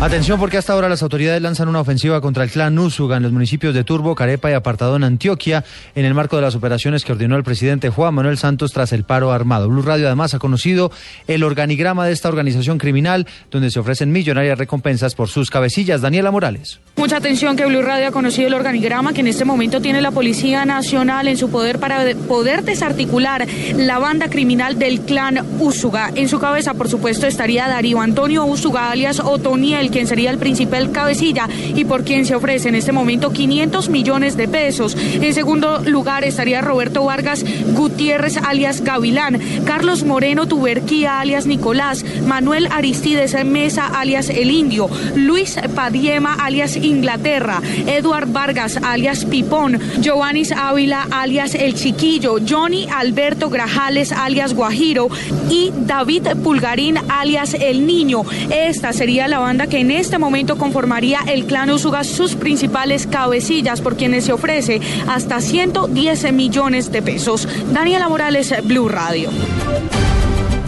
Atención porque hasta ahora las autoridades lanzan una ofensiva contra el clan Úsuga en los municipios de Turbo, Carepa y Apartado en Antioquia en el marco de las operaciones que ordenó el presidente Juan Manuel Santos tras el paro armado. Blue Radio además ha conocido el organigrama de esta organización criminal donde se ofrecen millonarias recompensas por sus cabecillas. Daniela Morales. Mucha atención que Blue Radio ha conocido el organigrama que en este momento tiene la Policía Nacional en su poder para poder desarticular la banda criminal del clan Úsuga. En su cabeza, por supuesto, estaría Darío Antonio Úsuga, alias Otoniel, quien sería el principal cabecilla y por quien se ofrece en este momento 500 millones de pesos. En segundo lugar estaría Roberto Vargas Gutiérrez, alias Gavilán, Carlos Moreno Tuberquía, alias Nicolás, Manuel Aristides Mesa, alias El Indio, Luis Padiema, alias Inglaterra, Eduard Vargas, alias Pipón, Giovannis Ávila, alias El Chiquillo, Johnny Alberto Grajales, alias Guajiro y David Pulgarín, alias El Niño. Esta sería la banda que en este momento conformaría el clan Usuga sus principales cabecillas por quienes se ofrece hasta 110 millones de pesos. Daniela Morales, Blue Radio.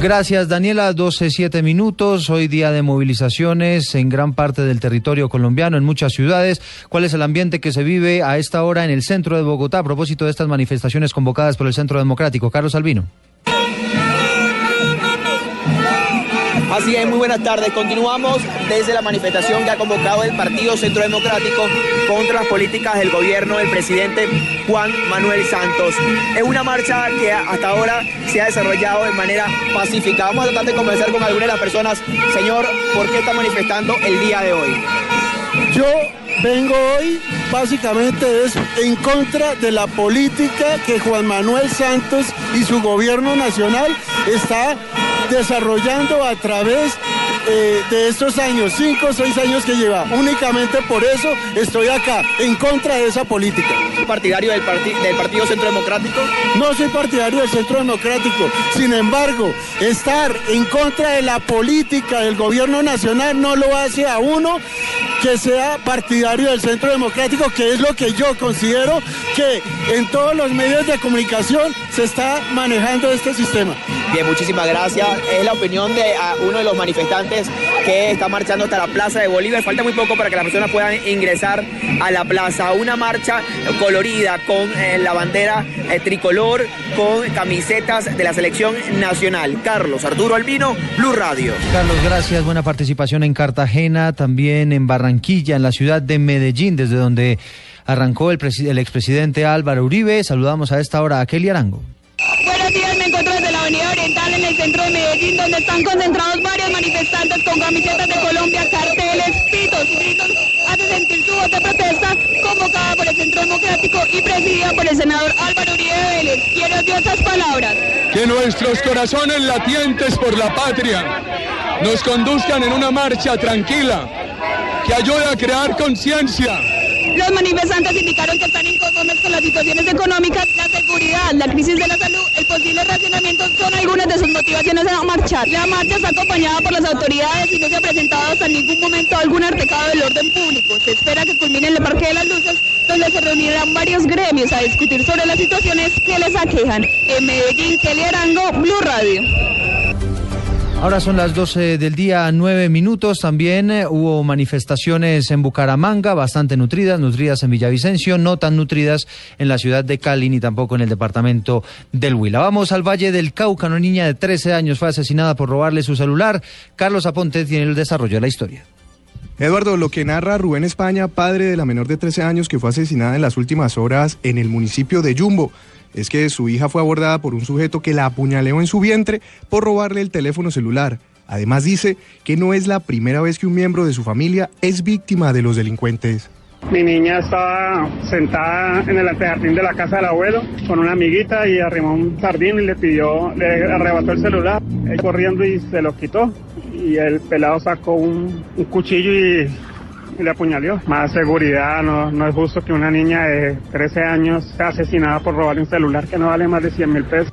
Gracias, Daniela. 12, 7 minutos. Hoy día de movilizaciones en gran parte del territorio colombiano, en muchas ciudades. ¿Cuál es el ambiente que se vive a esta hora en el centro de Bogotá a propósito de estas manifestaciones convocadas por el Centro Democrático? Carlos Albino. Así es, muy buenas tardes. Continuamos desde la manifestación que ha convocado el Partido Centro Democrático contra las políticas del gobierno del presidente Juan Manuel Santos. Es una marcha que hasta ahora se ha desarrollado de manera pacífica. Vamos a tratar de conversar con algunas de las personas. Señor, ¿por qué está manifestando el día de hoy? Yo vengo hoy básicamente es en contra de la política que Juan Manuel Santos y su gobierno nacional está desarrollando a través eh, de estos años, cinco o seis años que lleva. Únicamente por eso estoy acá, en contra de esa política. ¿Partidario del, del Partido Centro Democrático? No soy partidario del Centro Democrático. Sin embargo, estar en contra de la política del gobierno nacional no lo hace a uno que sea partidario del Centro Democrático, que es lo que yo considero que en todos los medios de comunicación se está manejando este sistema. Bien, muchísimas gracias. Es la opinión de uno de los manifestantes que está marchando hasta la Plaza de Bolívar. Falta muy poco para que las personas puedan ingresar a la plaza. Una marcha colorida con eh, la bandera eh, tricolor, con camisetas de la selección nacional. Carlos Arturo Albino, Blue Radio. Carlos, gracias. Buena participación en Cartagena, también en Barranquilla, en la ciudad de Medellín, desde donde arrancó el, el expresidente Álvaro Uribe. Saludamos a esta hora a Kelly Arango. Avenida Oriental en el centro de Medellín, donde están concentrados varios manifestantes con camisetas de Colombia, carteles, pitos, gritos, hace sentir su voz de protesta convocada por el Centro Democrático y presidida por el senador Álvaro Uribe Vélez. Quiero dio estas palabras. Que nuestros corazones latientes por la patria nos conduzcan en una marcha tranquila que ayude a crear conciencia los manifestantes indicaron que están inconformes con las situaciones económicas, la seguridad, la crisis de la salud, el posible racionamiento son algunas de sus motivaciones a marchar. La marcha está acompañada por las autoridades y no se ha presentado hasta ningún momento algún artecado del orden público. Se espera que culmine en el Parque de las Luces, donde se reunirán varios gremios a discutir sobre las situaciones que les aquejan. En Medellín, Kelly Arango, Blue Radio. Ahora son las 12 del día, 9 minutos. También eh, hubo manifestaciones en Bucaramanga, bastante nutridas, nutridas en Villavicencio, no tan nutridas en la ciudad de Cali ni tampoco en el departamento del Huila. Vamos al Valle del Cauca. Una niña de 13 años fue asesinada por robarle su celular. Carlos Aponte tiene el desarrollo de la historia. Eduardo, lo que narra Rubén España, padre de la menor de 13 años que fue asesinada en las últimas horas en el municipio de Yumbo es que su hija fue abordada por un sujeto que la apuñaleó en su vientre por robarle el teléfono celular. Además dice que no es la primera vez que un miembro de su familia es víctima de los delincuentes. Mi niña estaba sentada en el antejardín de la casa del abuelo con una amiguita y arrimó un jardín y le pidió, le arrebató el celular, él corriendo y se lo quitó y el pelado sacó un, un cuchillo y le apuñaló. Más seguridad, no, no es justo que una niña de 13 años sea asesinada por robarle un celular que no vale más de 100 mil pesos.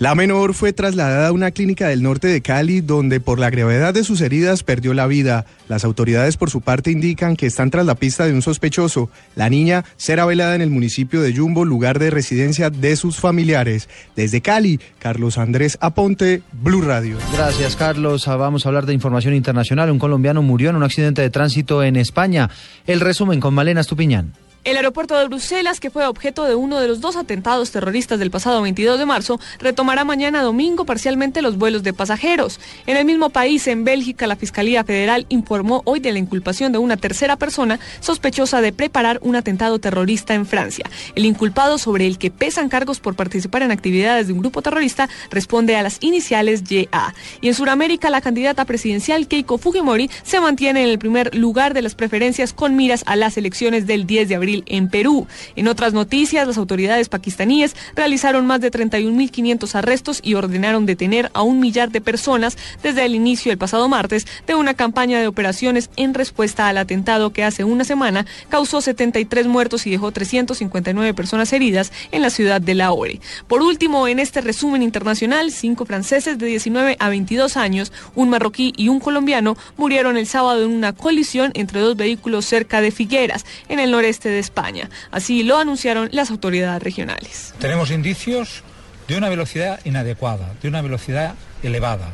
La menor fue trasladada a una clínica del norte de Cali donde por la gravedad de sus heridas perdió la vida. Las autoridades por su parte indican que están tras la pista de un sospechoso. La niña será velada en el municipio de Yumbo, lugar de residencia de sus familiares. Desde Cali, Carlos Andrés Aponte, Blue Radio. Gracias, Carlos. Ah, Vamos a hablar de información internacional. Un colombiano murió en un accidente de tránsito en España. El resumen con Malena Estupiñán. El aeropuerto de Bruselas, que fue objeto de uno de los dos atentados terroristas del pasado 22 de marzo, retomará mañana domingo parcialmente los vuelos de pasajeros. En el mismo país, en Bélgica, la Fiscalía Federal informó hoy de la inculpación de una tercera persona sospechosa de preparar un atentado terrorista en Francia. El inculpado, sobre el que pesan cargos por participar en actividades de un grupo terrorista, responde a las iniciales YA. Y en Sudamérica, la candidata presidencial Keiko Fujimori se mantiene en el primer lugar de las preferencias con miras a las elecciones del 10 de abril en Perú. En otras noticias, las autoridades pakistaníes realizaron más de 31.500 arrestos y ordenaron detener a un millar de personas desde el inicio del pasado martes de una campaña de operaciones en respuesta al atentado que hace una semana causó 73 muertos y dejó 359 personas heridas en la ciudad de Lahore. Por último, en este resumen internacional, cinco franceses de 19 a 22 años, un marroquí y un colombiano murieron el sábado en una colisión entre dos vehículos cerca de Figueras, en el noreste de España. Así lo anunciaron las autoridades regionales. Tenemos indicios de una velocidad inadecuada, de una velocidad elevada,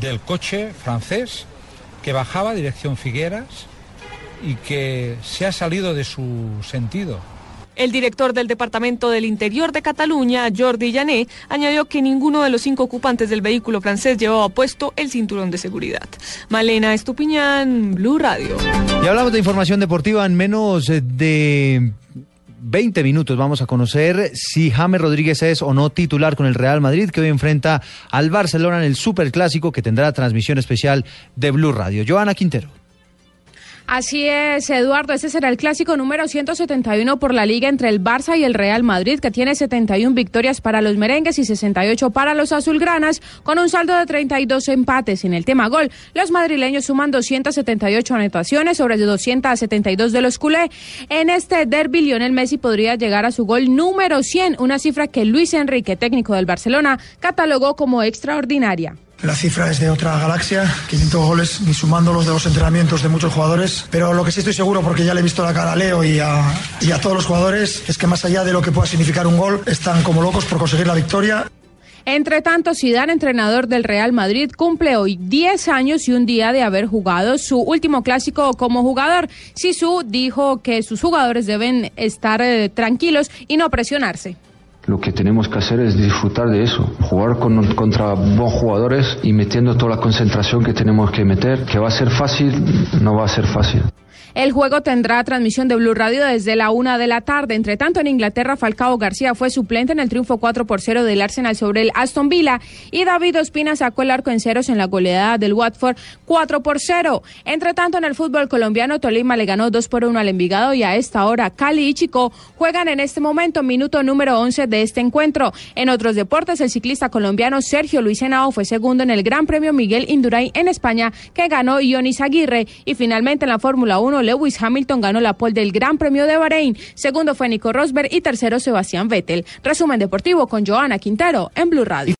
del coche francés que bajaba dirección Figueras y que se ha salido de su sentido. El director del Departamento del Interior de Cataluña, Jordi Llané, añadió que ninguno de los cinco ocupantes del vehículo francés llevaba puesto el cinturón de seguridad. Malena Estupiñán, Blue Radio. Y hablamos de información deportiva en menos eh, de 20 minutos. Vamos a conocer si James Rodríguez es o no titular con el Real Madrid, que hoy enfrenta al Barcelona en el Superclásico, que tendrá transmisión especial de Blue Radio. Joana Quintero. Así es, Eduardo. Este será el clásico número 171 por la liga entre el Barça y el Real Madrid, que tiene 71 victorias para los merengues y 68 para los azulgranas, con un saldo de 32 empates. En el tema gol, los madrileños suman 278 anotaciones sobre 272 de los culé. En este derby, Lionel Messi podría llegar a su gol número 100, una cifra que Luis Enrique, técnico del Barcelona, catalogó como extraordinaria. La cifra es de otra galaxia, 500 goles, ni sumándolos de los entrenamientos de muchos jugadores. Pero lo que sí estoy seguro, porque ya le he visto la cara a Leo y a, y a todos los jugadores, es que más allá de lo que pueda significar un gol, están como locos por conseguir la victoria. Entre tanto, Zidane, entrenador del Real Madrid, cumple hoy 10 años y un día de haber jugado su último clásico como jugador. Sisu dijo que sus jugadores deben estar eh, tranquilos y no presionarse. Lo que tenemos que hacer es disfrutar de eso, jugar con, contra buenos jugadores y metiendo toda la concentración que tenemos que meter. Que va a ser fácil, no va a ser fácil. El juego tendrá transmisión de Blue Radio desde la una de la tarde. Entre tanto, en Inglaterra, Falcao García fue suplente en el triunfo 4 por 0 del Arsenal sobre el Aston Villa y David Ospina sacó el arco en ceros en la goleada del Watford 4 por 0. Entre tanto, en el fútbol colombiano, Tolima le ganó 2 por 1 al Envigado y a esta hora Cali y Chico juegan en este momento minuto número 11 de este encuentro. En otros deportes, el ciclista colombiano Sergio Luis Henao fue segundo en el Gran Premio Miguel Indurain en España, que ganó Ionis Aguirre. Y finalmente en la Fórmula 1, Lewis Hamilton ganó la pole del Gran Premio de Bahrein. Segundo fue Nico Rosberg y tercero Sebastián Vettel. Resumen deportivo con Joana Quintero en Blue Radio.